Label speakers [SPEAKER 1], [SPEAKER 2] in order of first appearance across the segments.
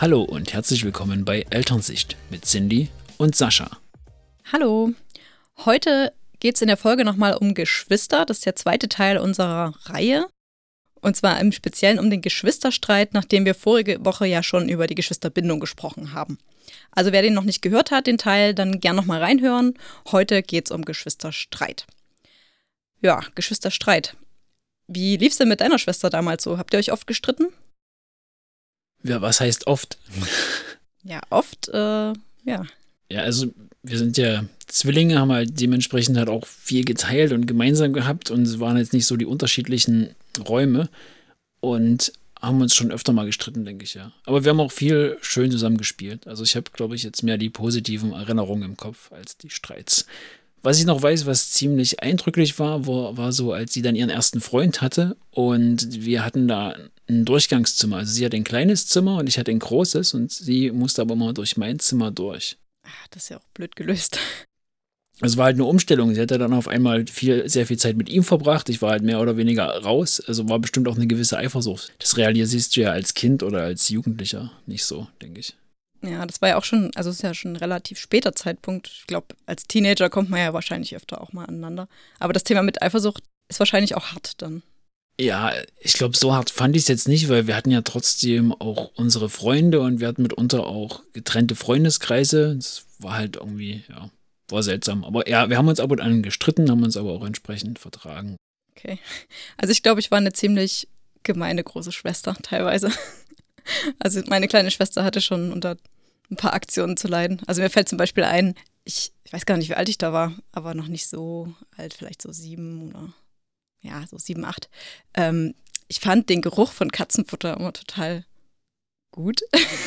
[SPEAKER 1] Hallo und herzlich willkommen bei Elternsicht mit Cindy und Sascha.
[SPEAKER 2] Hallo. Heute geht es in der Folge nochmal um Geschwister. Das ist der zweite Teil unserer Reihe. Und zwar im Speziellen um den Geschwisterstreit, nachdem wir vorige Woche ja schon über die Geschwisterbindung gesprochen haben. Also wer den noch nicht gehört hat, den Teil, dann gern nochmal reinhören. Heute geht es um Geschwisterstreit. Ja, Geschwisterstreit. Wie lief es denn mit deiner Schwester damals so? Habt ihr euch oft gestritten?
[SPEAKER 1] Ja, was heißt oft?
[SPEAKER 2] Ja, oft, äh, ja.
[SPEAKER 1] Ja, also wir sind ja Zwillinge, haben halt dementsprechend halt auch viel geteilt und gemeinsam gehabt und es waren jetzt nicht so die unterschiedlichen Räume und haben uns schon öfter mal gestritten, denke ich ja. Aber wir haben auch viel schön zusammen gespielt. Also ich habe, glaube ich, jetzt mehr die positiven Erinnerungen im Kopf als die Streits. Was ich noch weiß, was ziemlich eindrücklich war, war, war so, als sie dann ihren ersten Freund hatte und wir hatten da ein Durchgangszimmer. Also sie hat ein kleines Zimmer und ich hatte ein großes und sie musste aber immer durch mein Zimmer durch.
[SPEAKER 2] Ach, das ist ja auch blöd gelöst.
[SPEAKER 1] Es war halt eine Umstellung. Sie hatte dann auf einmal viel, sehr viel Zeit mit ihm verbracht. Ich war halt mehr oder weniger raus. Also war bestimmt auch eine gewisse Eifersucht. Das realisierst du ja als Kind oder als Jugendlicher nicht so, denke ich.
[SPEAKER 2] Ja, das war ja auch schon, also es ist ja schon ein relativ später Zeitpunkt. Ich glaube, als Teenager kommt man ja wahrscheinlich öfter auch mal aneinander. Aber das Thema mit Eifersucht ist wahrscheinlich auch hart dann.
[SPEAKER 1] Ja, ich glaube, so hart fand ich es jetzt nicht, weil wir hatten ja trotzdem auch unsere Freunde und wir hatten mitunter auch getrennte Freundeskreise. Das war halt irgendwie, ja, war seltsam. Aber ja, wir haben uns ab und an gestritten, haben uns aber auch entsprechend vertragen.
[SPEAKER 2] Okay. Also ich glaube, ich war eine ziemlich gemeine große Schwester teilweise. Also meine kleine Schwester hatte schon unter ein paar Aktionen zu leiden. Also mir fällt zum Beispiel ein, ich, ich weiß gar nicht, wie alt ich da war, aber noch nicht so alt, vielleicht so sieben oder ja, so sieben, acht. Ähm, ich fand den Geruch von Katzenfutter immer total gut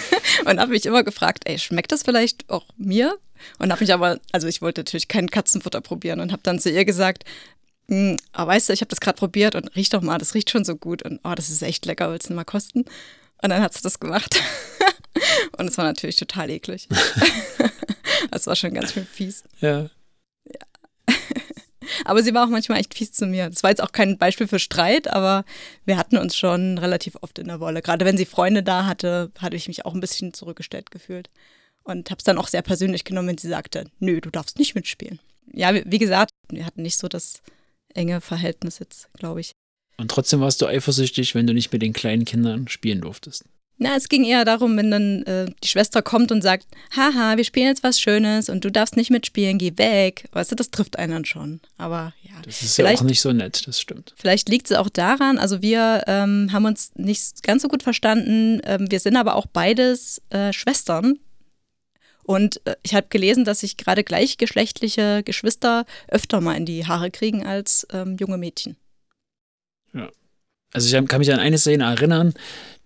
[SPEAKER 2] und habe mich immer gefragt, ey, schmeckt das vielleicht auch mir? Und habe mich aber, also ich wollte natürlich kein Katzenfutter probieren und habe dann zu ihr gesagt, aber weißt du, ich habe das gerade probiert und riech doch mal, das riecht schon so gut und oh, das ist echt lecker, willst du mal kosten? Und dann hat sie das gemacht. und es war natürlich total eklig. das war schon ganz schön fies.
[SPEAKER 1] Ja.
[SPEAKER 2] Aber sie war auch manchmal echt fies zu mir. Das war jetzt auch kein Beispiel für Streit, aber wir hatten uns schon relativ oft in der Wolle. Gerade wenn sie Freunde da hatte, hatte ich mich auch ein bisschen zurückgestellt gefühlt. Und habe es dann auch sehr persönlich genommen, wenn sie sagte, nö, du darfst nicht mitspielen. Ja, wie gesagt, wir hatten nicht so das enge Verhältnis jetzt, glaube ich.
[SPEAKER 1] Und trotzdem warst du eifersüchtig, wenn du nicht mit den kleinen Kindern spielen durftest.
[SPEAKER 2] Na, es ging eher darum, wenn dann äh, die Schwester kommt und sagt, haha, wir spielen jetzt was Schönes und du darfst nicht mitspielen, geh weg. Weißt du, das trifft einen dann schon. Aber ja.
[SPEAKER 1] Das ist ja auch nicht so nett, das stimmt.
[SPEAKER 2] Vielleicht liegt es auch daran, also wir ähm, haben uns nicht ganz so gut verstanden. Ähm, wir sind aber auch beides äh, Schwestern. Und äh, ich habe gelesen, dass sich gerade gleichgeschlechtliche Geschwister öfter mal in die Haare kriegen als ähm, junge Mädchen.
[SPEAKER 1] Ja. Also ich kann mich an eine Szene erinnern,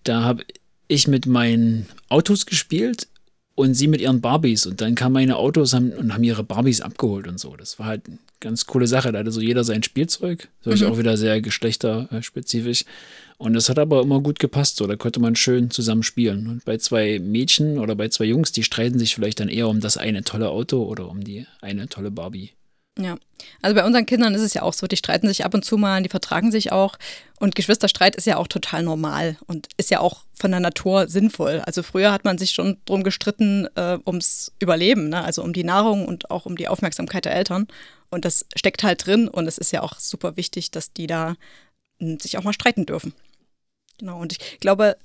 [SPEAKER 1] da habe ich mit meinen Autos gespielt und sie mit ihren Barbies. Und dann kamen meine Autos haben, und haben ihre Barbies abgeholt und so. Das war halt eine ganz coole Sache. Da hatte so jeder sein Spielzeug. So mhm. auch wieder sehr geschlechterspezifisch. Und das hat aber immer gut gepasst. So, da konnte man schön zusammen spielen. Und bei zwei Mädchen oder bei zwei Jungs, die streiten sich vielleicht dann eher um das eine tolle Auto oder um die eine tolle Barbie.
[SPEAKER 2] Ja, also bei unseren Kindern ist es ja auch so, die streiten sich ab und zu mal, die vertragen sich auch. Und Geschwisterstreit ist ja auch total normal und ist ja auch von der Natur sinnvoll. Also früher hat man sich schon drum gestritten äh, ums Überleben, ne? also um die Nahrung und auch um die Aufmerksamkeit der Eltern. Und das steckt halt drin und es ist ja auch super wichtig, dass die da hm, sich auch mal streiten dürfen. Genau, und ich glaube,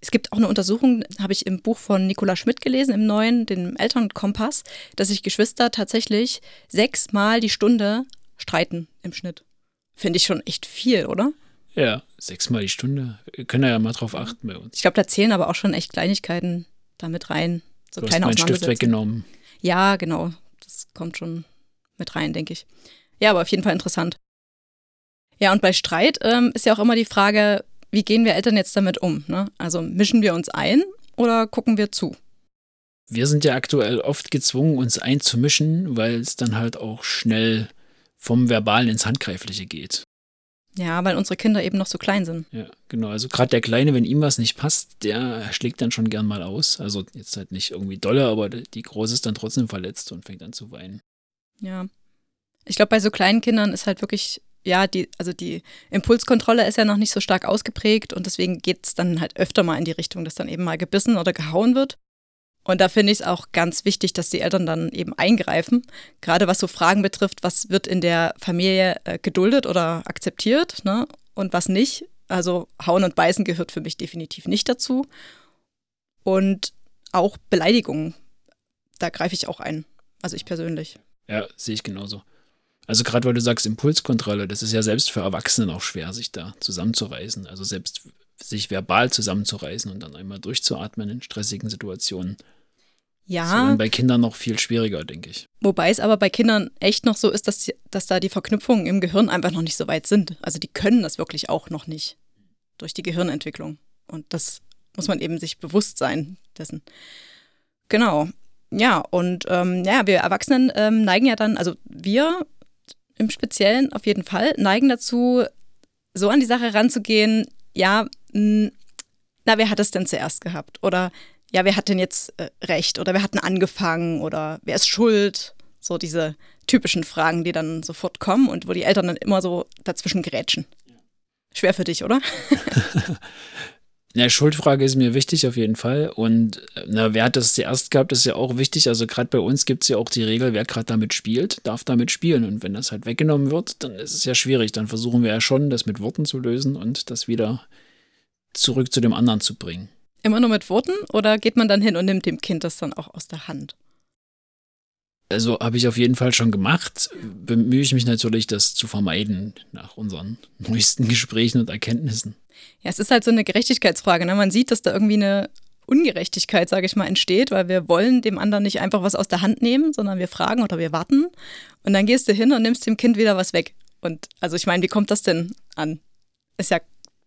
[SPEAKER 2] es gibt auch eine Untersuchung, habe ich im Buch von Nicola Schmidt gelesen, im neuen, dem Elternkompass, dass sich Geschwister tatsächlich sechsmal die Stunde streiten im Schnitt. Finde ich schon echt viel, oder?
[SPEAKER 1] Ja, sechsmal die Stunde. Wir können ja mal drauf achten bei uns.
[SPEAKER 2] Ich glaube, da zählen aber auch schon echt Kleinigkeiten damit rein.
[SPEAKER 1] So du kleine hast meinen Stift weggenommen.
[SPEAKER 2] Ja, genau. Das kommt schon mit rein, denke ich. Ja, aber auf jeden Fall interessant. Ja, und bei Streit ähm, ist ja auch immer die Frage, wie gehen wir Eltern jetzt damit um? Ne? Also mischen wir uns ein oder gucken wir zu?
[SPEAKER 1] Wir sind ja aktuell oft gezwungen, uns einzumischen, weil es dann halt auch schnell vom Verbalen ins Handgreifliche geht.
[SPEAKER 2] Ja, weil unsere Kinder eben noch so klein sind.
[SPEAKER 1] Ja, genau. Also gerade der Kleine, wenn ihm was nicht passt, der schlägt dann schon gern mal aus. Also jetzt halt nicht irgendwie dolle, aber die Große ist dann trotzdem verletzt und fängt an zu weinen.
[SPEAKER 2] Ja. Ich glaube, bei so kleinen Kindern ist halt wirklich ja, die, also die Impulskontrolle ist ja noch nicht so stark ausgeprägt und deswegen geht es dann halt öfter mal in die Richtung, dass dann eben mal gebissen oder gehauen wird. Und da finde ich es auch ganz wichtig, dass die Eltern dann eben eingreifen. Gerade was so Fragen betrifft, was wird in der Familie äh, geduldet oder akzeptiert ne? und was nicht. Also Hauen und Beißen gehört für mich definitiv nicht dazu. Und auch Beleidigungen, da greife ich auch ein. Also ich persönlich.
[SPEAKER 1] Ja, sehe ich genauso. Also gerade weil du sagst Impulskontrolle, das ist ja selbst für Erwachsene auch schwer, sich da zusammenzureißen. Also selbst sich verbal zusammenzureißen und dann einmal durchzuatmen in stressigen Situationen.
[SPEAKER 2] Ja.
[SPEAKER 1] Das bei Kindern noch viel schwieriger, denke ich.
[SPEAKER 2] Wobei es aber bei Kindern echt noch so ist, dass, die, dass da die Verknüpfungen im Gehirn einfach noch nicht so weit sind. Also die können das wirklich auch noch nicht durch die Gehirnentwicklung. Und das muss man eben sich bewusst sein dessen. Genau. Ja, und ähm, ja, wir Erwachsenen ähm, neigen ja dann, also wir im Speziellen auf jeden Fall, neigen dazu, so an die Sache ranzugehen, ja, mh, na, wer hat es denn zuerst gehabt? Oder ja, wer hat denn jetzt äh, recht oder wer hat denn angefangen oder wer ist schuld? So diese typischen Fragen, die dann sofort kommen und wo die Eltern dann immer so dazwischen grätschen. Schwer für dich, oder?
[SPEAKER 1] Ja, Schuldfrage ist mir wichtig auf jeden Fall. Und na, wer hat das zuerst gehabt, ist ja auch wichtig. Also gerade bei uns gibt es ja auch die Regel, wer gerade damit spielt, darf damit spielen. Und wenn das halt weggenommen wird, dann ist es ja schwierig. Dann versuchen wir ja schon, das mit Worten zu lösen und das wieder zurück zu dem anderen zu bringen.
[SPEAKER 2] Immer nur mit Worten oder geht man dann hin und nimmt dem Kind das dann auch aus der Hand?
[SPEAKER 1] Also habe ich auf jeden Fall schon gemacht. Bemühe ich mich natürlich, das zu vermeiden nach unseren neuesten Gesprächen und Erkenntnissen.
[SPEAKER 2] Ja, es ist halt so eine Gerechtigkeitsfrage. Ne? Man sieht, dass da irgendwie eine Ungerechtigkeit, sage ich mal, entsteht, weil wir wollen dem anderen nicht einfach was aus der Hand nehmen, sondern wir fragen oder wir warten. Und dann gehst du hin und nimmst dem Kind wieder was weg. Und also ich meine, wie kommt das denn an? Ist ja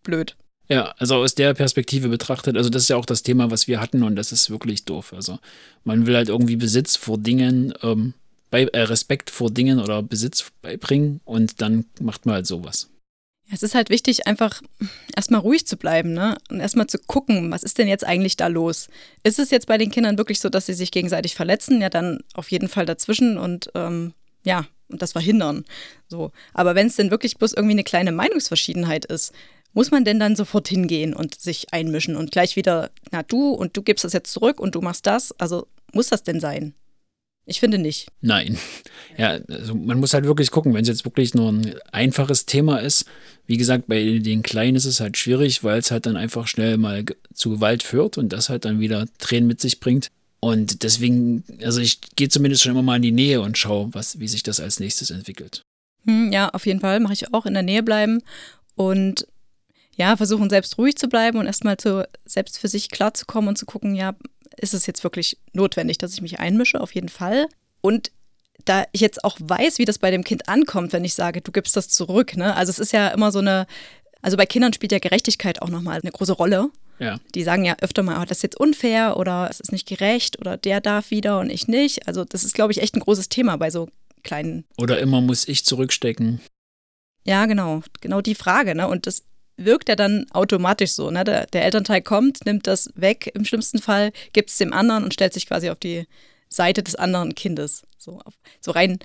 [SPEAKER 2] blöd.
[SPEAKER 1] Ja, also aus der Perspektive betrachtet, also das ist ja auch das Thema, was wir hatten und das ist wirklich doof. Also man will halt irgendwie Besitz vor Dingen, ähm, bei, äh, Respekt vor Dingen oder Besitz beibringen und dann macht man halt sowas.
[SPEAKER 2] Es ist halt wichtig, einfach erstmal ruhig zu bleiben, ne? Und erstmal zu gucken, was ist denn jetzt eigentlich da los? Ist es jetzt bei den Kindern wirklich so, dass sie sich gegenseitig verletzen? Ja, dann auf jeden Fall dazwischen und ähm, ja, und das verhindern. So. Aber wenn es denn wirklich bloß irgendwie eine kleine Meinungsverschiedenheit ist, muss man denn dann sofort hingehen und sich einmischen und gleich wieder, na du und du gibst das jetzt zurück und du machst das? Also muss das denn sein? Ich finde nicht.
[SPEAKER 1] Nein. Ja, also man muss halt wirklich gucken, wenn es jetzt wirklich nur ein einfaches Thema ist. Wie gesagt, bei den Kleinen ist es halt schwierig, weil es halt dann einfach schnell mal zu Gewalt führt und das halt dann wieder Tränen mit sich bringt. Und deswegen, also ich gehe zumindest schon immer mal in die Nähe und schaue, was, wie sich das als nächstes entwickelt.
[SPEAKER 2] Hm, ja, auf jeden Fall mache ich auch in der Nähe bleiben und ja, versuchen selbst ruhig zu bleiben und erstmal zu, selbst für sich klarzukommen und zu gucken, ja, ist es jetzt wirklich notwendig, dass ich mich einmische? Auf jeden Fall. Und da ich jetzt auch weiß, wie das bei dem Kind ankommt, wenn ich sage, du gibst das zurück, ne? Also es ist ja immer so eine, also bei Kindern spielt ja Gerechtigkeit auch nochmal eine große Rolle.
[SPEAKER 1] Ja.
[SPEAKER 2] Die sagen ja öfter mal, oh, das ist jetzt unfair oder es ist nicht gerecht oder der darf wieder und ich nicht. Also das ist, glaube ich, echt ein großes Thema bei so kleinen.
[SPEAKER 1] Oder immer muss ich zurückstecken.
[SPEAKER 2] Ja, genau. Genau die Frage, ne? Und das wirkt er dann automatisch so. Ne? Der, der, Elternteil kommt, nimmt das weg im schlimmsten Fall, gibt es dem anderen und stellt sich quasi auf die Seite des anderen Kindes. So, auf, so rein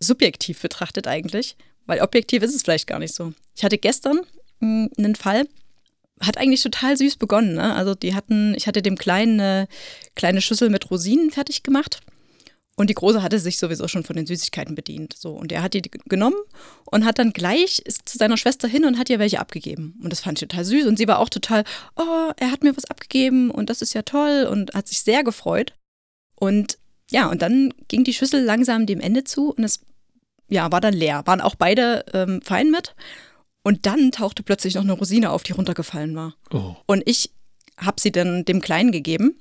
[SPEAKER 2] subjektiv betrachtet eigentlich, weil objektiv ist es vielleicht gar nicht so. Ich hatte gestern mh, hm, einen Fall, hat eigentlich total süß begonnen. Ne? Also die hatten, ich hatte dem Kleinen eine kleine Schüssel mit Rosinen fertig gemacht und die Große hatte sich sowieso schon von den Süßigkeiten bedient. So. Und er hat die genommen und hat dann gleich zu seiner Schwester hin und hat ihr welche abgegeben. Und das fand ich total süß. Und sie war auch total, oh, er hat mir was abgegeben und das ist ja toll und hat sich sehr gefreut. Und ja, und dann ging die Schüssel langsam dem Ende zu und es ja, war dann leer. Waren auch beide ähm, fein mit. Und dann tauchte plötzlich noch eine Rosine auf, die runtergefallen war.
[SPEAKER 1] Oh.
[SPEAKER 2] Und ich habe sie dann dem Kleinen gegeben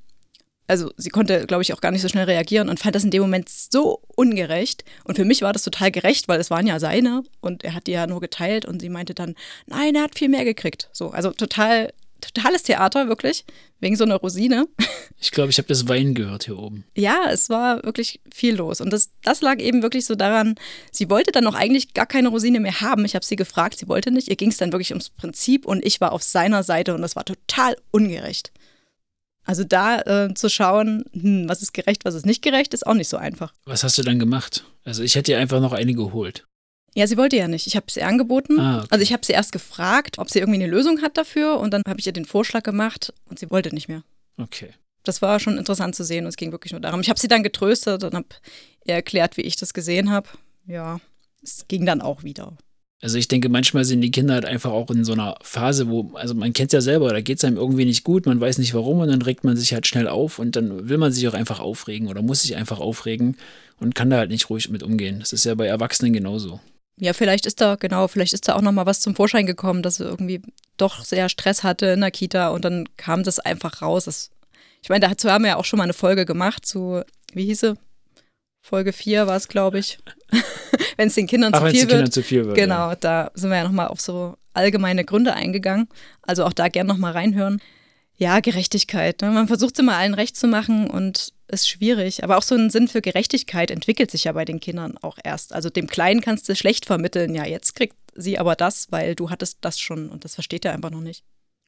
[SPEAKER 2] also sie konnte, glaube ich, auch gar nicht so schnell reagieren und fand das in dem Moment so ungerecht. Und für mich war das total gerecht, weil es waren ja seine und er hat die ja nur geteilt und sie meinte dann, nein, er hat viel mehr gekriegt. So, also total, totales Theater, wirklich, wegen so einer Rosine.
[SPEAKER 1] Ich glaube, ich habe das Weinen gehört hier oben.
[SPEAKER 2] Ja, es war wirklich viel los. Und das, das lag eben wirklich so daran, sie wollte dann auch eigentlich gar keine Rosine mehr haben. Ich habe sie gefragt, sie wollte nicht. Ihr ging es dann wirklich ums Prinzip und ich war auf seiner Seite und das war total ungerecht. Also da äh, zu schauen, hm, was ist gerecht, was ist nicht gerecht, ist auch nicht so einfach.
[SPEAKER 1] Was hast du dann gemacht? Also ich hätte dir einfach noch eine geholt.
[SPEAKER 2] Ja, sie wollte ja nicht. Ich habe sie angeboten.
[SPEAKER 1] Ah, okay.
[SPEAKER 2] Also ich habe sie erst gefragt, ob sie irgendwie eine Lösung hat dafür und dann habe ich ihr den Vorschlag gemacht und sie wollte nicht mehr.
[SPEAKER 1] Okay.
[SPEAKER 2] Das war schon interessant zu sehen und es ging wirklich nur darum. Ich habe sie dann getröstet und habe ihr erklärt, wie ich das gesehen habe. Ja, es ging dann auch wieder.
[SPEAKER 1] Also ich denke, manchmal sind die Kinder halt einfach auch in so einer Phase, wo, also man kennt es ja selber, da geht es einem irgendwie nicht gut, man weiß nicht warum und dann regt man sich halt schnell auf und dann will man sich auch einfach aufregen oder muss sich einfach aufregen und kann da halt nicht ruhig mit umgehen. Das ist ja bei Erwachsenen genauso.
[SPEAKER 2] Ja, vielleicht ist da, genau, vielleicht ist da auch nochmal was zum Vorschein gekommen, dass sie irgendwie doch sehr Stress hatte in der Kita und dann kam das einfach raus. Das, ich meine, dazu haben wir ja auch schon mal eine Folge gemacht zu, wie hieß sie? Folge 4 war es, glaube ich. wenn es den Kindern
[SPEAKER 1] Ach,
[SPEAKER 2] zu viel
[SPEAKER 1] den Kindern
[SPEAKER 2] wird.
[SPEAKER 1] zu viel wird.
[SPEAKER 2] Genau,
[SPEAKER 1] Ja.
[SPEAKER 2] da sind wir ja nochmal auf so allgemeine Gründe eingegangen. Also auch da gern nochmal reinhören. Ja, Gerechtigkeit. Ne? Man versucht es immer allen recht zu machen und ist schwierig. Aber auch so ein Sinn für Gerechtigkeit entwickelt sich ja bei den Kindern auch erst. Also dem Kleinen kannst du schlecht vermitteln, ja, jetzt kriegt sie aber das, weil du hattest das schon und das versteht er einfach noch nicht.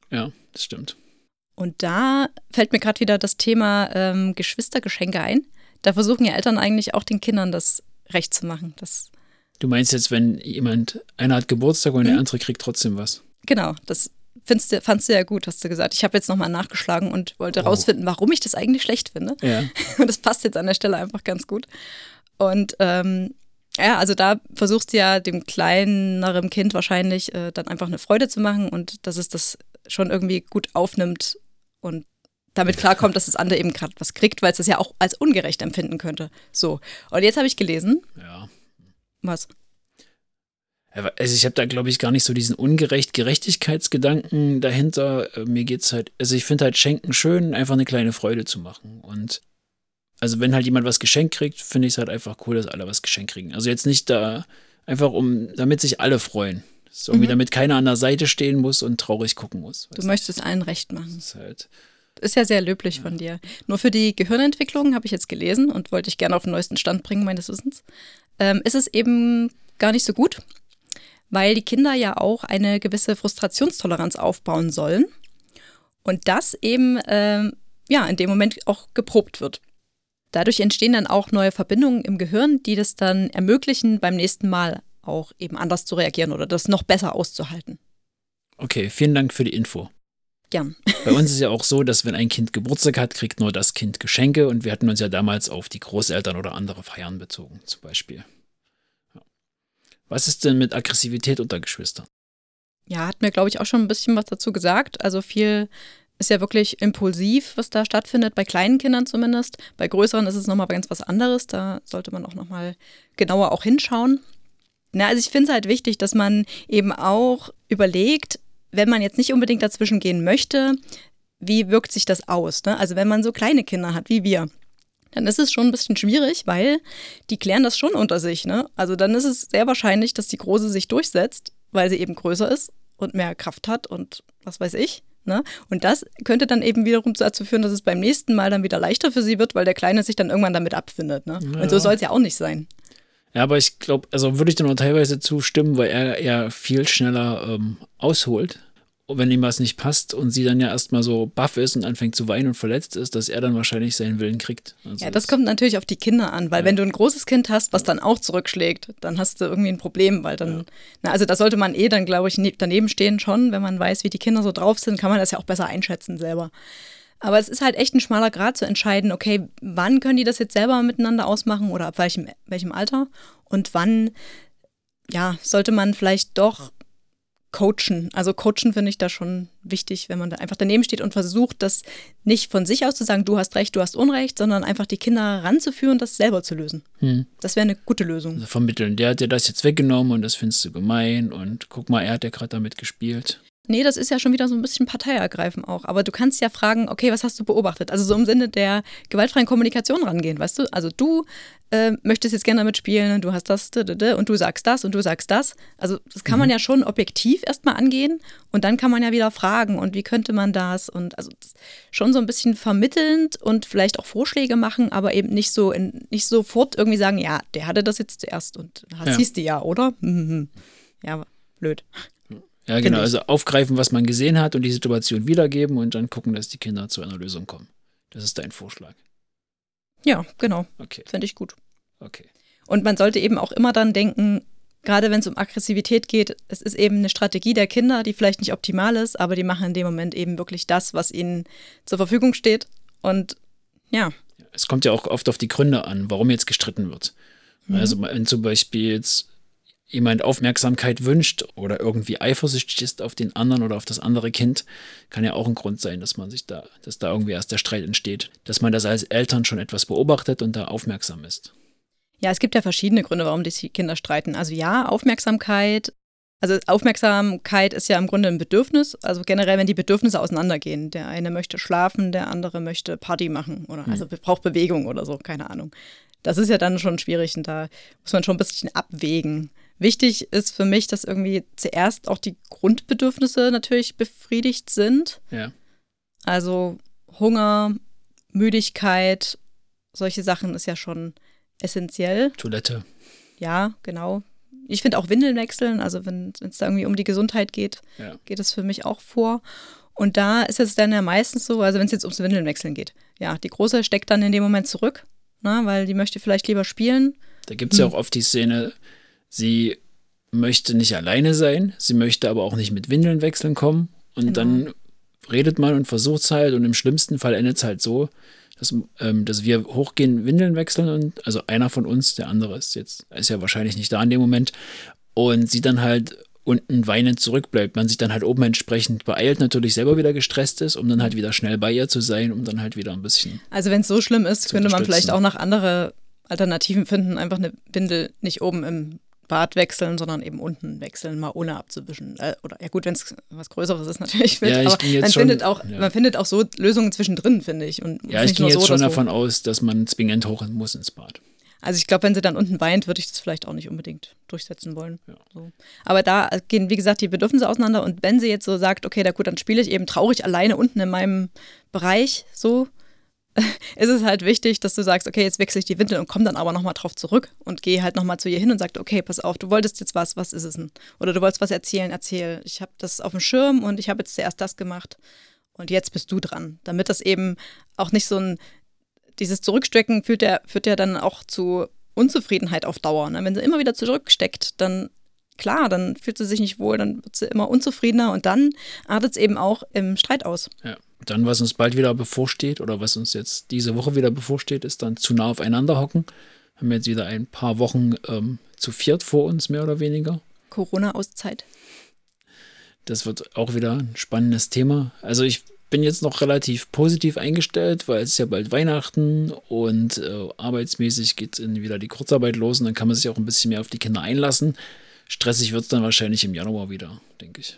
[SPEAKER 1] ja, das stimmt.
[SPEAKER 2] Und da fällt mir gerade wieder das Thema ähm, Geschwistergeschenke ein. Da versuchen ja Eltern eigentlich auch den Kindern das recht zu machen. Das
[SPEAKER 1] Du meinst jetzt, wenn jemand, einer hat Geburtstag und der andere kriegt trotzdem was.
[SPEAKER 2] Genau, das findest du, fandst du ja gut, hast du gesagt. Ich habe jetzt nochmal nachgeschlagen und wollte
[SPEAKER 1] Oh.
[SPEAKER 2] rausfinden, warum ich das eigentlich schlecht finde.
[SPEAKER 1] Ja.
[SPEAKER 2] Und das passt jetzt an der Stelle einfach ganz gut. Und ähm, ja, also da versuchst du ja dem kleineren Kind wahrscheinlich äh, dann einfach eine Freude zu machen und dass es das schon irgendwie gut aufnimmt und damit klarkommt, dass das andere eben gerade was kriegt, weil es das ja auch als ungerecht empfinden könnte. So. Und jetzt habe ich gelesen,
[SPEAKER 1] ja.
[SPEAKER 2] was?
[SPEAKER 1] Also ich habe da, glaube ich, gar nicht so diesen ungerecht Gerechtigkeitsgedanken dahinter. Äh, Mir geht's halt, also ich finde halt Schenken schön, einfach eine kleine Freude zu machen. Und also wenn halt jemand was geschenkt kriegt, finde ich es halt einfach cool, dass alle was geschenkt kriegen. Also jetzt nicht da einfach um, damit sich alle freuen. So irgendwie,
[SPEAKER 2] Mhm.
[SPEAKER 1] damit keiner an der Seite stehen muss und traurig gucken muss.
[SPEAKER 2] Du möchtest allen recht machen.
[SPEAKER 1] Das ist halt,
[SPEAKER 2] Ist ja sehr löblich von dir. Nur für die Gehirnentwicklung habe ich jetzt gelesen und wollte ich gerne auf den neuesten Stand bringen, meines Wissens. Ähm, ist es eben gar nicht so gut, weil die Kinder ja auch eine gewisse Frustrationstoleranz aufbauen sollen und das eben ähm, ja in dem Moment auch geprobt wird. Dadurch entstehen dann auch neue Verbindungen im Gehirn, die das dann ermöglichen, beim nächsten Mal auch eben anders zu reagieren oder das noch besser auszuhalten.
[SPEAKER 1] okay, vielen Dank für die Info.
[SPEAKER 2] Gern.
[SPEAKER 1] Bei uns ist ja auch so, dass wenn ein Kind Geburtstag hat, kriegt nur das Kind Geschenke und wir hatten uns ja damals auf die Großeltern oder andere Feiern bezogen, zum Beispiel. Ja. Was ist denn mit Aggressivität unter Geschwistern?
[SPEAKER 2] Ja, hat mir, glaube ich, auch schon ein bisschen was dazu gesagt. Also viel ist ja wirklich impulsiv, was da stattfindet, bei kleinen Kindern zumindest. Bei größeren ist es nochmal ganz was anderes. Da sollte man auch nochmal genauer auch hinschauen. Na, also ich finde es halt wichtig, dass man eben auch überlegt, wenn man jetzt nicht unbedingt dazwischen gehen möchte, wie wirkt sich das aus? Ne? Also wenn man so kleine Kinder hat wie wir, dann ist es schon ein bisschen schwierig, weil die klären das schon unter sich. Ne? Also dann ist es sehr wahrscheinlich, dass die Große sich durchsetzt, weil sie eben größer ist und mehr Kraft hat und was weiß ich. Ne? Und das könnte dann eben wiederum dazu führen, dass es beim nächsten Mal dann wieder leichter für sie wird, weil der Kleine sich dann irgendwann damit abfindet. Ne?
[SPEAKER 1] Ja.
[SPEAKER 2] Und so soll es ja auch nicht sein.
[SPEAKER 1] Ja, aber ich glaube, also würde ich dir nur teilweise zustimmen, weil er ja viel schneller ähm, ausholt. Wenn ihm was nicht passt und sie dann ja erstmal so baff ist und anfängt zu weinen und verletzt ist, dass er dann wahrscheinlich seinen Willen kriegt. Also
[SPEAKER 2] Ja, das kommt natürlich auf die Kinder an, weil wenn du ein großes Kind hast, was dann auch zurückschlägt, dann hast du irgendwie ein Problem, weil dann, na, also da sollte man eh dann, glaube ich, ne- daneben stehen schon, wenn man weiß, wie die Kinder so drauf sind, kann man das ja auch besser einschätzen selber. Aber es ist halt echt ein schmaler Grad zu entscheiden, okay, wann können die das jetzt selber miteinander ausmachen oder ab welchem, welchem Alter und wann, ja, sollte man vielleicht doch coachen. Also coachen finde ich da schon wichtig, wenn man da einfach daneben steht und versucht, das nicht von sich aus zu sagen, du hast recht, du hast Unrecht, sondern einfach die Kinder ranzuführen, das selber zu lösen.
[SPEAKER 1] Hm.
[SPEAKER 2] Das wäre eine gute Lösung.
[SPEAKER 1] Also vermitteln, der hat dir das jetzt weggenommen und das findest du gemein und guck mal, er hat ja gerade damit gespielt.
[SPEAKER 2] Nee, das ist ja schon wieder so ein bisschen Partei ergreifen auch. Aber du kannst ja fragen, okay, was hast du beobachtet? Also so im Sinne der gewaltfreien Kommunikation rangehen, weißt du? Also du äh, möchtest jetzt gerne damit spielen und du hast das und du sagst das und du sagst das. Also das kann man ja schon objektiv erstmal angehen und dann kann man ja wieder fragen und wie könnte man das und also das schon so ein bisschen vermittelnd und vielleicht auch Vorschläge machen, aber eben nicht so in, nicht sofort irgendwie sagen, ja, der hatte das jetzt zuerst und das
[SPEAKER 1] Ja.
[SPEAKER 2] siehst du ja, oder? Mhm. Ja, blöd.
[SPEAKER 1] Ja, genau.
[SPEAKER 2] ich.
[SPEAKER 1] Also aufgreifen, was man gesehen hat und die Situation wiedergeben und dann gucken, dass die Kinder zu einer Lösung kommen. Das ist dein Vorschlag.
[SPEAKER 2] Ja, genau.
[SPEAKER 1] Okay,
[SPEAKER 2] Finde ich gut.
[SPEAKER 1] okay.
[SPEAKER 2] Und man sollte eben auch immer dann denken, gerade wenn es um Aggressivität geht, es ist eben eine Strategie der Kinder, die vielleicht nicht optimal ist, aber die machen in dem Moment eben wirklich das, was ihnen zur Verfügung steht. Und ja.
[SPEAKER 1] Es kommt ja auch oft auf die Gründe an, warum jetzt gestritten wird. Mhm. Also wenn zum Beispiel jetzt jemand Aufmerksamkeit wünscht oder irgendwie eifersüchtig ist auf den anderen oder auf das andere Kind, kann ja auch ein Grund sein, dass man sich da, dass da irgendwie erst der Streit entsteht. Dass man das als Eltern schon etwas beobachtet und da aufmerksam ist.
[SPEAKER 2] Ja, es gibt ja verschiedene Gründe, warum die Kinder streiten. Also ja, Aufmerksamkeit. Also Aufmerksamkeit ist ja im Grunde ein Bedürfnis. Also generell, wenn die Bedürfnisse auseinandergehen. Der eine möchte schlafen, der andere möchte Party machen oder also hm. braucht Bewegung oder so, keine Ahnung. Das ist ja dann schon schwierig und da muss man schon ein bisschen abwägen. Wichtig ist für mich, dass irgendwie zuerst auch die Grundbedürfnisse natürlich befriedigt sind.
[SPEAKER 1] Ja.
[SPEAKER 2] Also Hunger, Müdigkeit, solche Sachen ist ja schon essentiell.
[SPEAKER 1] Toilette.
[SPEAKER 2] Ja, genau. Ich finde auch Windeln wechseln, also wenn es da irgendwie um die Gesundheit geht,
[SPEAKER 1] ja.
[SPEAKER 2] geht es für mich auch vor. Und da ist es dann ja meistens so, also wenn es jetzt ums Windeln wechseln geht, ja, die Große steckt dann in dem Moment zurück, ne, weil die möchte vielleicht lieber spielen.
[SPEAKER 1] Da gibt es hm. ja auch oft die Szene, sie möchte nicht alleine sein, sie möchte aber auch nicht mit Windeln wechseln kommen. Und genau. dann redet man und versucht es halt und im schlimmsten Fall endet es halt so, dass, ähm, dass wir hochgehen, Windeln wechseln und also einer von uns, der andere ist jetzt, ist ja wahrscheinlich nicht da in dem Moment und sie dann halt unten weinend zurückbleibt. Man sich dann halt oben entsprechend beeilt, natürlich selber wieder gestresst ist, um dann halt wieder schnell bei ihr zu sein, um dann halt wieder ein bisschen.
[SPEAKER 2] Also wenn es so schlimm ist, könnte man vielleicht auch nach andere Alternativen finden, einfach eine Windel nicht oben im Bad wechseln, sondern eben unten wechseln, mal ohne abzuwischen. Äh, oder ja gut, wenn es was Größeres ist natürlich.
[SPEAKER 1] Wird, ja,
[SPEAKER 2] aber man,
[SPEAKER 1] schon,
[SPEAKER 2] findet auch, ja. man findet auch so Lösungen zwischendrin, finde ich. Und
[SPEAKER 1] ja, ich gehe jetzt so schon davon so. aus, dass man zwingend hoch muss ins Bad.
[SPEAKER 2] Also ich glaube, wenn sie dann unten weint, würde ich das vielleicht auch nicht unbedingt durchsetzen wollen. Ja. So. Aber da gehen, wie gesagt, die Bedürfnisse auseinander. Und wenn sie jetzt so sagt, okay, da gut, dann spiele ich eben traurig alleine unten in meinem Bereich, so, ist es halt wichtig, dass du sagst, okay, jetzt wechsle ich die Windel und komme dann aber nochmal drauf zurück und gehe halt nochmal zu ihr hin und sage, okay, pass auf, du wolltest jetzt was, was ist es denn? Oder du wolltest was erzählen, erzähl. Ich habe das auf dem Schirm und ich habe jetzt zuerst das gemacht und jetzt bist du dran. Damit das eben auch nicht so ein, dieses Zurückstecken führt ja, führt ja dann auch zu Unzufriedenheit auf Dauer. Ne? Wenn sie immer wieder zurücksteckt, dann klar, dann fühlt sie sich nicht wohl, dann wird sie immer unzufriedener und dann artet es eben auch im Streit aus.
[SPEAKER 1] Ja. Dann, was uns bald wieder bevorsteht oder was uns jetzt diese Woche wieder bevorsteht, ist dann zu nah aufeinander hocken. Haben wir jetzt wieder ein paar Wochen ähm, zu viert vor uns, mehr oder weniger.
[SPEAKER 2] Corona-Auszeit.
[SPEAKER 1] Das wird auch wieder ein spannendes Thema. Also ich bin jetzt noch relativ positiv eingestellt, weil es ist ja bald Weihnachten und äh, arbeitsmäßig geht wieder die Kurzarbeit los und dann kann man sich auch ein bisschen mehr auf die Kinder einlassen. Stressig wird es dann wahrscheinlich im Januar wieder, denke ich.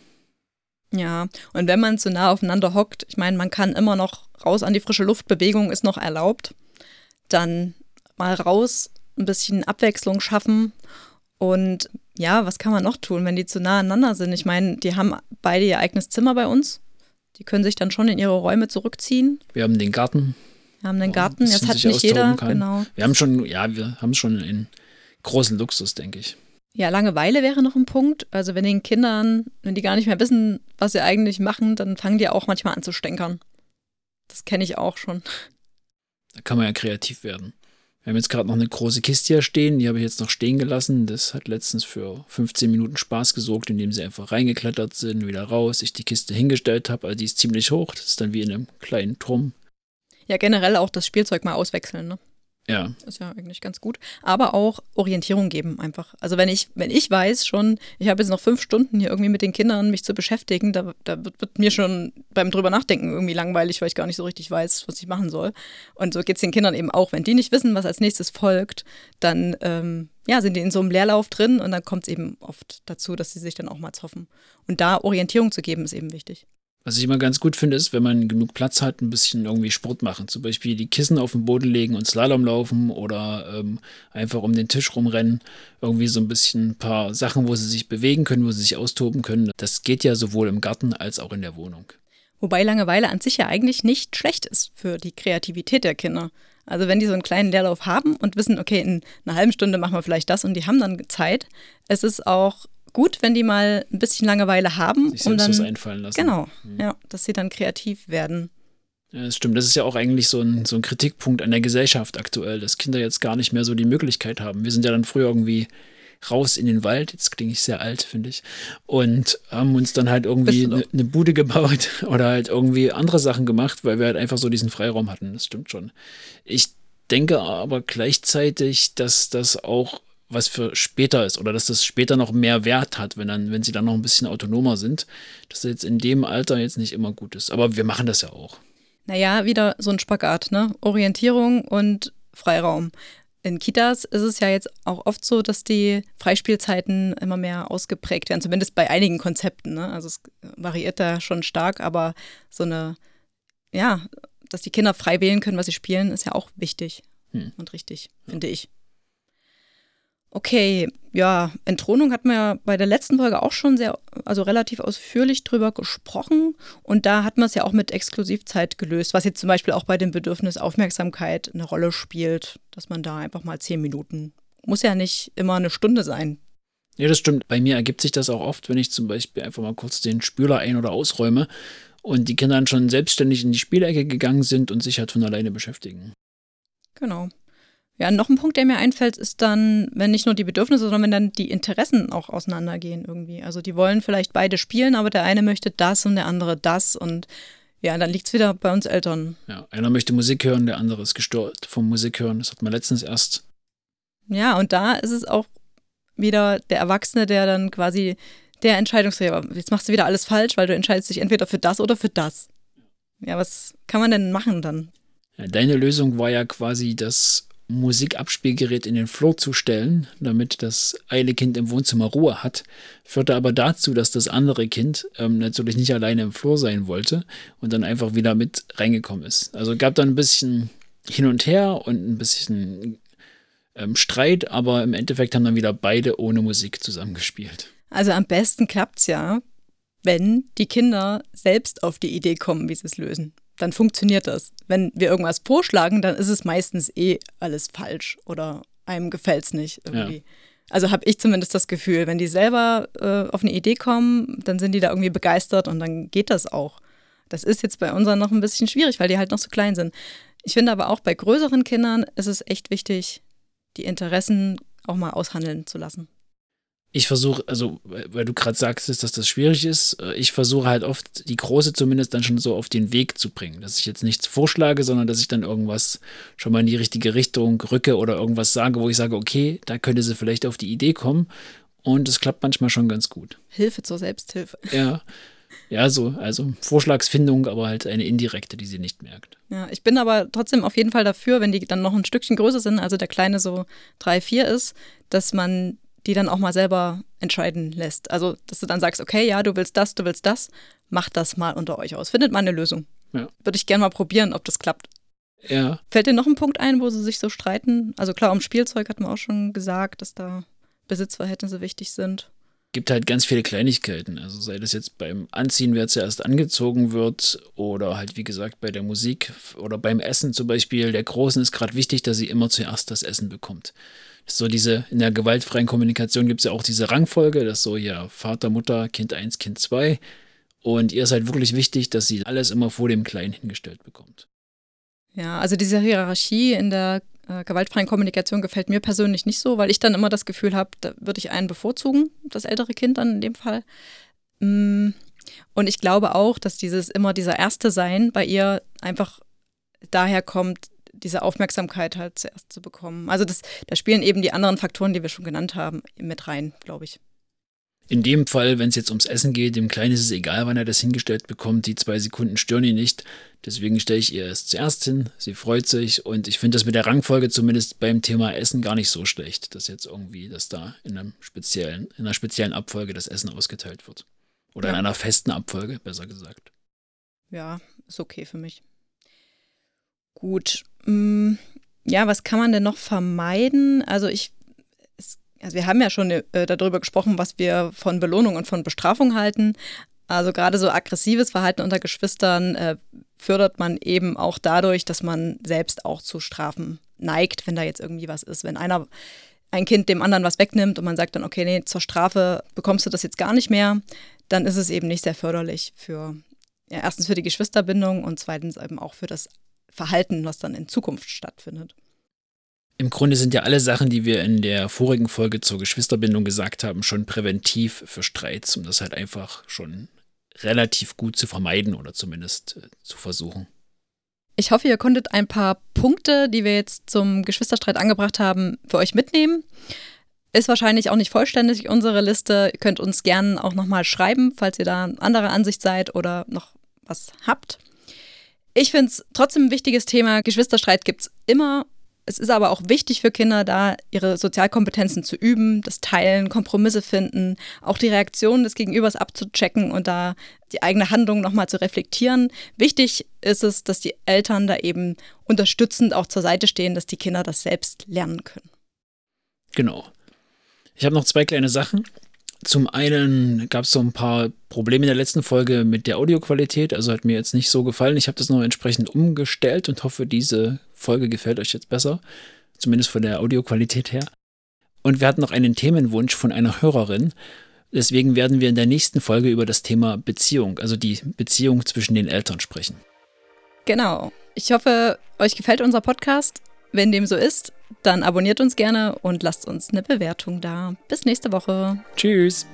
[SPEAKER 2] Ja, und wenn man zu nah aufeinander hockt, ich meine, man kann immer noch raus an die frische Luft, Bewegung ist noch erlaubt, dann mal raus, ein bisschen Abwechslung schaffen und ja, was kann man noch tun, wenn die zu nah aneinander sind? Ich meine, die haben beide ihr eigenes Zimmer bei uns. Die können sich dann schon in ihre Räume zurückziehen.
[SPEAKER 1] Wir haben den Garten.
[SPEAKER 2] Wir haben den Garten, jetzt hat nicht jeder, kann. genau.
[SPEAKER 1] Wir haben schon, ja, wir haben schon einen großen Luxus, denke ich.
[SPEAKER 2] Ja, Langeweile wäre noch ein Punkt. Also wenn den Kindern, wenn die gar nicht mehr wissen, was sie eigentlich machen, dann fangen die auch manchmal an zu stänkern. Das kenne ich auch schon.
[SPEAKER 1] Da kann man ja kreativ werden. Wir haben jetzt gerade noch eine große Kiste hier stehen, die habe ich jetzt noch stehen gelassen. Das hat letztens für 15 Minuten Spaß gesorgt, indem sie einfach reingeklettert sind, wieder raus, ich die Kiste hingestellt habe. Also die ist ziemlich hoch, das ist dann wie in einem kleinen Turm.
[SPEAKER 2] Ja, generell auch das Spielzeug mal auswechseln, ne?
[SPEAKER 1] Ja.
[SPEAKER 2] Ist ja eigentlich ganz gut. Aber auch Orientierung geben einfach. Also wenn ich, wenn ich weiß schon, ich habe jetzt noch fünf Stunden hier irgendwie mit den Kindern mich zu beschäftigen, da, da wird, wird, mir schon beim drüber nachdenken irgendwie langweilig, weil ich gar nicht so richtig weiß, was ich machen soll. Und so geht es den Kindern eben auch. Wenn die nicht wissen, was als nächstes folgt, dann ähm, ja, sind die in so einem Leerlauf drin und dann kommt es eben oft dazu, dass sie sich dann auch mal zoffen. Und da Orientierung zu geben, ist eben wichtig.
[SPEAKER 1] Was ich immer ganz gut finde, ist, wenn man genug Platz hat, ein bisschen irgendwie Sport machen. Zum Beispiel die Kissen auf den Boden legen und Slalom laufen oder ähm, einfach um den Tisch rumrennen. Irgendwie so ein bisschen ein paar Sachen, wo sie sich bewegen können, wo sie sich austoben können. Das geht ja sowohl im Garten als auch in der Wohnung.
[SPEAKER 2] Wobei Langeweile an sich ja eigentlich nicht schlecht ist für die Kreativität der Kinder. Also wenn die so einen kleinen Leerlauf haben und wissen, okay, in einer halben Stunde machen wir vielleicht das und die haben dann Zeit. Es ist auch gut, wenn die mal ein bisschen Langeweile haben.
[SPEAKER 1] Sich um dann, was einfallen lassen.
[SPEAKER 2] Genau, mhm. ja, dass sie dann kreativ werden.
[SPEAKER 1] Ja, das stimmt. Das ist ja auch eigentlich so ein, so ein Kritikpunkt an der Gesellschaft aktuell, dass Kinder jetzt gar nicht mehr so die Möglichkeit haben. Wir sind ja dann früher irgendwie raus in den Wald. Jetzt klinge ich sehr alt, finde ich. Und haben uns dann halt irgendwie eine ne Bude gebaut oder halt irgendwie andere Sachen gemacht, weil wir halt einfach so diesen Freiraum hatten. Das stimmt schon. Ich denke aber gleichzeitig, dass das auch was für später ist oder dass das später noch mehr Wert hat, wenn dann, wenn sie dann noch ein bisschen autonomer sind, dass das jetzt in dem Alter jetzt nicht immer gut ist. Aber wir machen das ja auch.
[SPEAKER 2] Naja, wieder so ein Spagat, ne? Orientierung und Freiraum. In Kitas ist es ja jetzt auch oft so, dass die Freispielzeiten immer mehr ausgeprägt werden, zumindest bei einigen Konzepten. Ne? Also es variiert da schon stark, aber so eine, ja, dass die Kinder frei wählen können, was sie spielen, ist ja auch wichtig hm. und richtig, finde ich. Okay, ja, Entthronung hatten wir ja bei der letzten Folge auch schon sehr, also relativ ausführlich drüber gesprochen. Und da hat man es ja auch mit Exklusivzeit gelöst, was jetzt zum Beispiel auch bei dem Bedürfnis Aufmerksamkeit eine Rolle spielt, dass man da einfach mal zehn Minuten, muss ja nicht immer eine Stunde sein.
[SPEAKER 1] Ja, das stimmt. Bei mir ergibt sich das auch oft, wenn ich zum Beispiel einfach mal kurz den Spüler ein- oder ausräume und die Kinder dann schon selbstständig in die Spielecke gegangen sind und sich halt von alleine beschäftigen.
[SPEAKER 2] Genau. Ja, noch ein Punkt, der mir einfällt, ist dann, wenn nicht nur die Bedürfnisse, sondern wenn dann die Interessen auch auseinandergehen irgendwie. Also die wollen vielleicht beide spielen, aber der eine möchte das und der andere das und ja, dann liegt es wieder bei uns Eltern.
[SPEAKER 1] Ja, einer möchte Musik hören, der andere ist gestört vom Musik hören. Das hat man letztens erst.
[SPEAKER 2] Ja, und da ist es auch wieder der Erwachsene, der dann quasi der Entscheidungsträger, jetzt machst du wieder alles falsch, weil du entscheidest dich entweder für das oder für das. Ja, was kann man denn machen dann?
[SPEAKER 1] Ja, deine Lösung war ja quasi, dass Musikabspielgerät in den Flur zu stellen, damit das eine Kind im Wohnzimmer Ruhe hat, führte aber dazu, dass das andere Kind ähm, natürlich nicht alleine im Flur sein wollte und dann einfach wieder mit reingekommen ist. Also gab dann ein bisschen hin und her und ein bisschen ähm, Streit, aber im Endeffekt haben dann wieder beide ohne Musik zusammengespielt.
[SPEAKER 2] Also am besten klappt es ja, wenn die Kinder selbst auf die Idee kommen, wie sie es lösen dann funktioniert das. Wenn wir irgendwas vorschlagen, dann ist es meistens eh alles falsch oder einem gefällt es nicht irgendwie. Ja. Also habe ich zumindest das Gefühl, wenn die selber äh, auf eine Idee kommen, dann sind die da irgendwie begeistert und dann geht das auch. Das ist jetzt bei unseren noch ein bisschen schwierig, weil die halt noch so klein sind. Ich finde aber auch bei größeren Kindern ist es echt wichtig, die Interessen auch mal aushandeln zu lassen
[SPEAKER 1] ich versuche, also, weil du gerade sagst, dass das schwierig ist, äh, ich versuche halt oft, die Große zumindest dann schon so auf den Weg zu bringen. Dass ich jetzt nichts vorschlage, sondern dass ich dann irgendwas schon mal in die richtige Richtung rücke oder irgendwas sage, wo ich sage, okay, da könnte sie vielleicht auf die Idee kommen. Und es klappt manchmal schon ganz gut.
[SPEAKER 2] Hilfe zur Selbsthilfe.
[SPEAKER 1] Ja. Ja, so, also Vorschlagsfindung, aber halt eine indirekte, die sie nicht merkt.
[SPEAKER 2] Ja, ich bin aber trotzdem auf jeden Fall dafür, wenn die dann noch ein Stückchen größer sind, also der Kleine so drei, vier ist, dass man die dann auch mal selber entscheiden lässt. Also, dass du dann sagst, okay, ja, du willst das, du willst das, mach das mal unter euch aus. Findet mal eine Lösung. Ja. Würde ich gerne mal probieren, ob das klappt.
[SPEAKER 1] Ja.
[SPEAKER 2] Fällt dir noch ein Punkt ein, wo sie sich so streiten? Also klar, um Spielzeug hatten wir auch schon gesagt, dass da Besitzverhältnisse wichtig sind.
[SPEAKER 1] Gibt halt ganz viele Kleinigkeiten. Also sei das jetzt beim Anziehen, wer zuerst angezogen wird, oder halt wie gesagt bei der Musik oder beim Essen zum Beispiel. Der Großen ist gerade wichtig, dass sie immer zuerst das Essen bekommt so diese, in der gewaltfreien Kommunikation gibt es ja auch diese Rangfolge, das so ja Vater, Mutter, Kind 1, Kind 2. Und ihr ist halt wirklich wichtig, dass sie alles immer vor dem Kleinen hingestellt bekommt.
[SPEAKER 2] Ja, also diese Hierarchie in der äh, gewaltfreien Kommunikation gefällt mir persönlich nicht so, weil ich dann immer das Gefühl habe, da würde ich einen bevorzugen, das ältere Kind dann in dem Fall. Mm, und ich glaube auch, dass dieses immer dieser Erste Sein bei ihr einfach daher kommt, diese Aufmerksamkeit halt zuerst zu bekommen. Also das, da spielen eben die anderen Faktoren, die wir schon genannt haben, mit rein, glaube ich.
[SPEAKER 1] In dem Fall, wenn es jetzt ums Essen geht, dem Kleinen ist es egal, wann er das hingestellt bekommt. Die zwei Sekunden stören ihn nicht. Deswegen stelle ich ihr es zuerst hin. Sie freut sich und ich finde das mit der Rangfolge zumindest beim Thema Essen gar nicht so schlecht, dass jetzt irgendwie, dass da in, einem speziellen, in einer speziellen Abfolge das Essen ausgeteilt wird. Oder ja. in einer festen Abfolge, besser gesagt.
[SPEAKER 2] Ja, ist okay für mich. Gut. Mm, ja, was kann man denn noch vermeiden? Also ich, also wir haben ja schon äh, darüber gesprochen, was wir von Belohnung und von Bestrafung halten. Also gerade so aggressives Verhalten unter Geschwistern äh, fördert man eben auch dadurch, dass man selbst auch zu Strafen neigt, wenn da jetzt irgendwie was ist. Wenn einer ein Kind dem anderen was wegnimmt und man sagt dann, okay, nee, zur Strafe bekommst du das jetzt gar nicht mehr, dann ist es eben nicht sehr förderlich für, ja, erstens für die Geschwisterbindung und zweitens eben auch für das Verhalten, was dann in Zukunft stattfindet.
[SPEAKER 1] Im Grunde sind ja alle Sachen, die wir in der vorigen Folge zur Geschwisterbindung gesagt haben, schon präventiv für Streits, um das halt einfach schon relativ gut zu vermeiden oder zumindest äh, zu versuchen.
[SPEAKER 2] Ich hoffe, ihr konntet ein paar Punkte, die wir jetzt zum Geschwisterstreit angebracht haben, für euch mitnehmen. Ist wahrscheinlich auch nicht vollständig unsere Liste. Ihr könnt uns gerne auch nochmal schreiben, falls ihr da anderer Ansicht seid oder noch was habt. Ich finde es trotzdem ein wichtiges Thema. Geschwisterstreit gibt es immer. Es ist aber auch wichtig für Kinder, da ihre Sozialkompetenzen zu üben, das Teilen, Kompromisse finden, auch die Reaktion des Gegenübers abzuchecken und da die eigene Handlung nochmal zu reflektieren. Wichtig ist es, dass die Eltern da eben unterstützend auch zur Seite stehen, dass die Kinder das selbst lernen können.
[SPEAKER 1] Genau. Ich habe noch zwei kleine Sachen. Zum einen gab es so ein paar Probleme in der letzten Folge mit der Audioqualität, also hat mir jetzt nicht so gefallen. Ich habe das noch entsprechend umgestellt und hoffe, diese Folge gefällt euch jetzt besser, zumindest von der Audioqualität her. Und wir hatten noch einen Themenwunsch von einer Hörerin. Deswegen werden wir in der nächsten Folge über das Thema Beziehung, also die Beziehung zwischen den Eltern sprechen.
[SPEAKER 2] Genau. Ich hoffe, euch gefällt unser Podcast. Wenn dem so ist, dann abonniert uns gerne und lasst uns eine Bewertung da. Bis nächste Woche.
[SPEAKER 1] Tschüss.